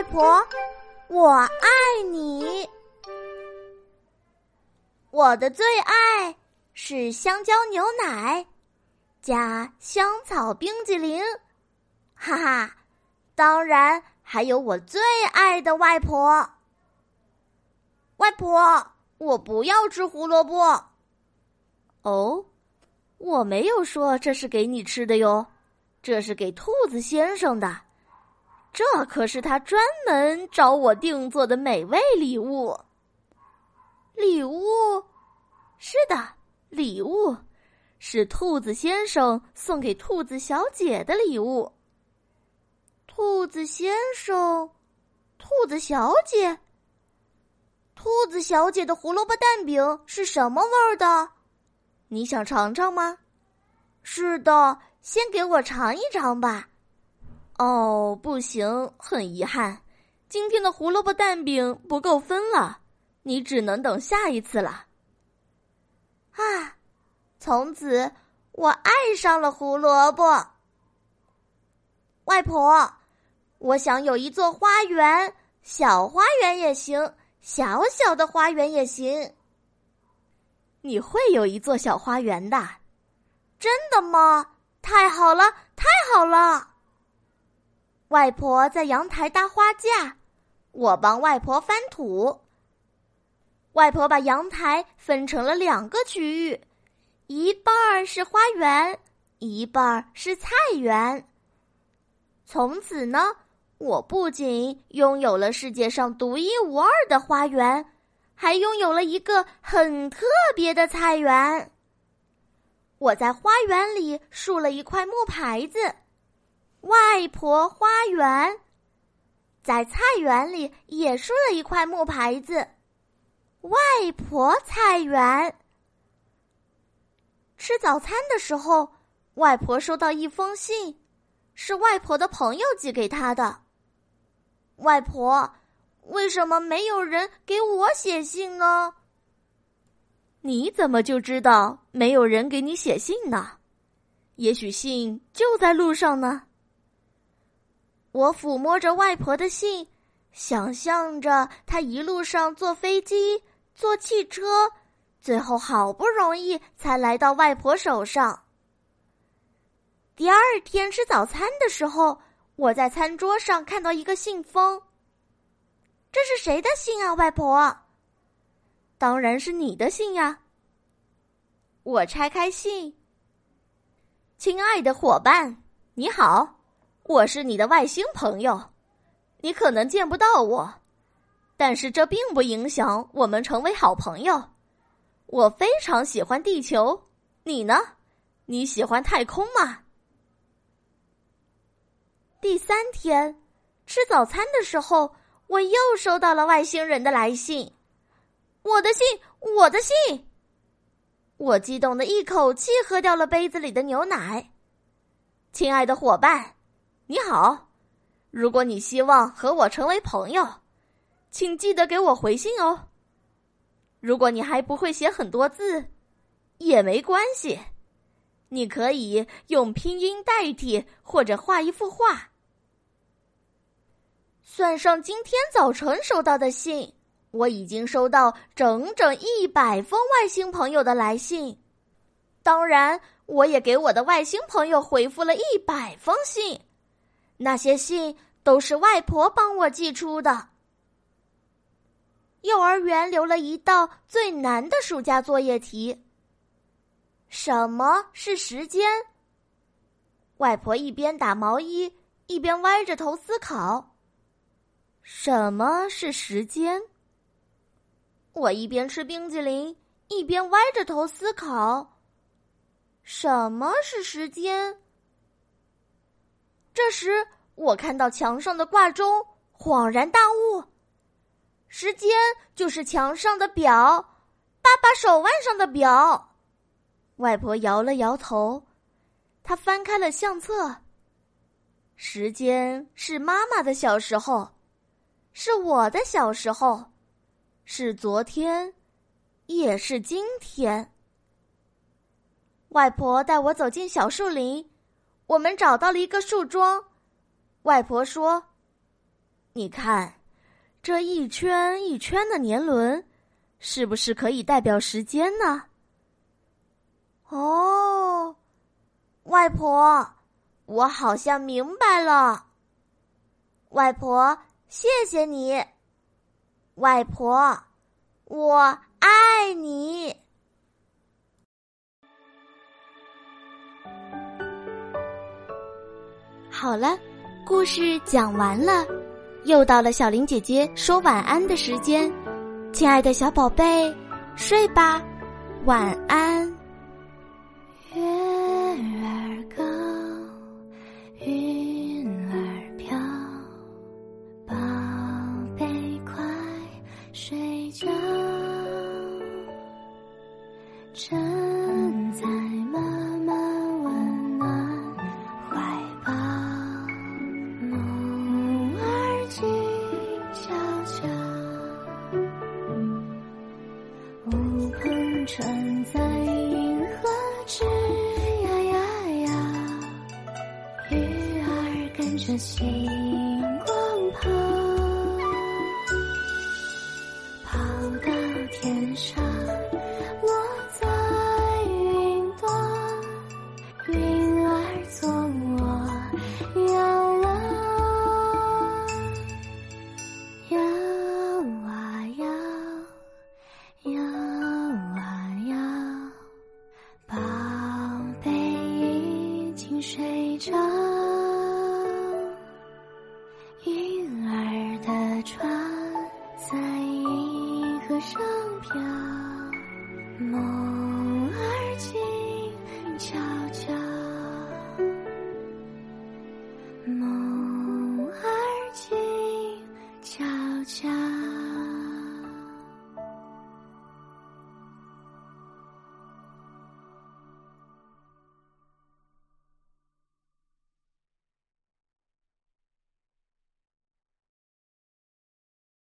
外婆，我爱你。我的最爱是香蕉牛奶加香草冰激凌，哈哈！当然还有我最爱的外婆。外婆，我不要吃胡萝卜。哦，我没有说这是给你吃的哟，这是给兔子先生的。这可是他专门找我定做的美味礼物。礼物，是的，礼物，是兔子先生送给兔子小姐的礼物。兔子先生，兔子小姐，兔子小姐的胡萝卜蛋饼是什么味儿的？你想尝尝吗？是的，先给我尝一尝吧。哦，不行，很遗憾，今天的胡萝卜蛋饼不够分了，你只能等下一次了。啊，从此我爱上了胡萝卜。外婆，我想有一座花园，小花园也行，小小的花园也行。你会有一座小花园的，真的吗？太好了，太好了！外婆在阳台搭花架，我帮外婆翻土。外婆把阳台分成了两个区域，一半儿是花园，一半儿是菜园。从此呢，我不仅拥有了世界上独一无二的花园，还拥有了一个很特别的菜园。我在花园里竖了一块木牌子。外婆花园，在菜园里也竖了一块木牌子。外婆菜园。吃早餐的时候，外婆收到一封信，是外婆的朋友寄给她的。外婆，为什么没有人给我写信呢？你怎么就知道没有人给你写信呢？也许信就在路上呢。我抚摸着外婆的信，想象着她一路上坐飞机、坐汽车，最后好不容易才来到外婆手上。第二天吃早餐的时候，我在餐桌上看到一个信封。这是谁的信啊，外婆？当然是你的信呀。我拆开信，亲爱的伙伴，你好。我是你的外星朋友，你可能见不到我，但是这并不影响我们成为好朋友。我非常喜欢地球，你呢？你喜欢太空吗？第三天吃早餐的时候，我又收到了外星人的来信。我的信，我的信！我激动的一口气喝掉了杯子里的牛奶。亲爱的伙伴。你好，如果你希望和我成为朋友，请记得给我回信哦。如果你还不会写很多字，也没关系，你可以用拼音代替，或者画一幅画。算上今天早晨收到的信，我已经收到整整一百封外星朋友的来信。当然，我也给我的外星朋友回复了一百封信。那些信都是外婆帮我寄出的。幼儿园留了一道最难的暑假作业题。什么是时间？外婆一边打毛衣，一边歪着头思考。什么是时间？我一边吃冰激凌，一边歪着头思考。什么是时间？这时，我看到墙上的挂钟，恍然大悟：时间就是墙上的表，爸爸手腕上的表。外婆摇了摇头，她翻开了相册。时间是妈妈的小时候，是我的小时候，是昨天，也是今天。外婆带我走进小树林。我们找到了一个树桩，外婆说：“你看，这一圈一圈的年轮，是不是可以代表时间呢？哦，外婆，我好像明白了。外婆，谢谢你。外婆，我爱你。好了，故事讲完了，又到了小林姐姐说晚安的时间。亲爱的小宝贝，睡吧，晚安。枕星光跑跑到天上落在云朵云儿做我摇篮摇啊摇摇啊摇宝贝已经睡着。飘，梦儿轻悄。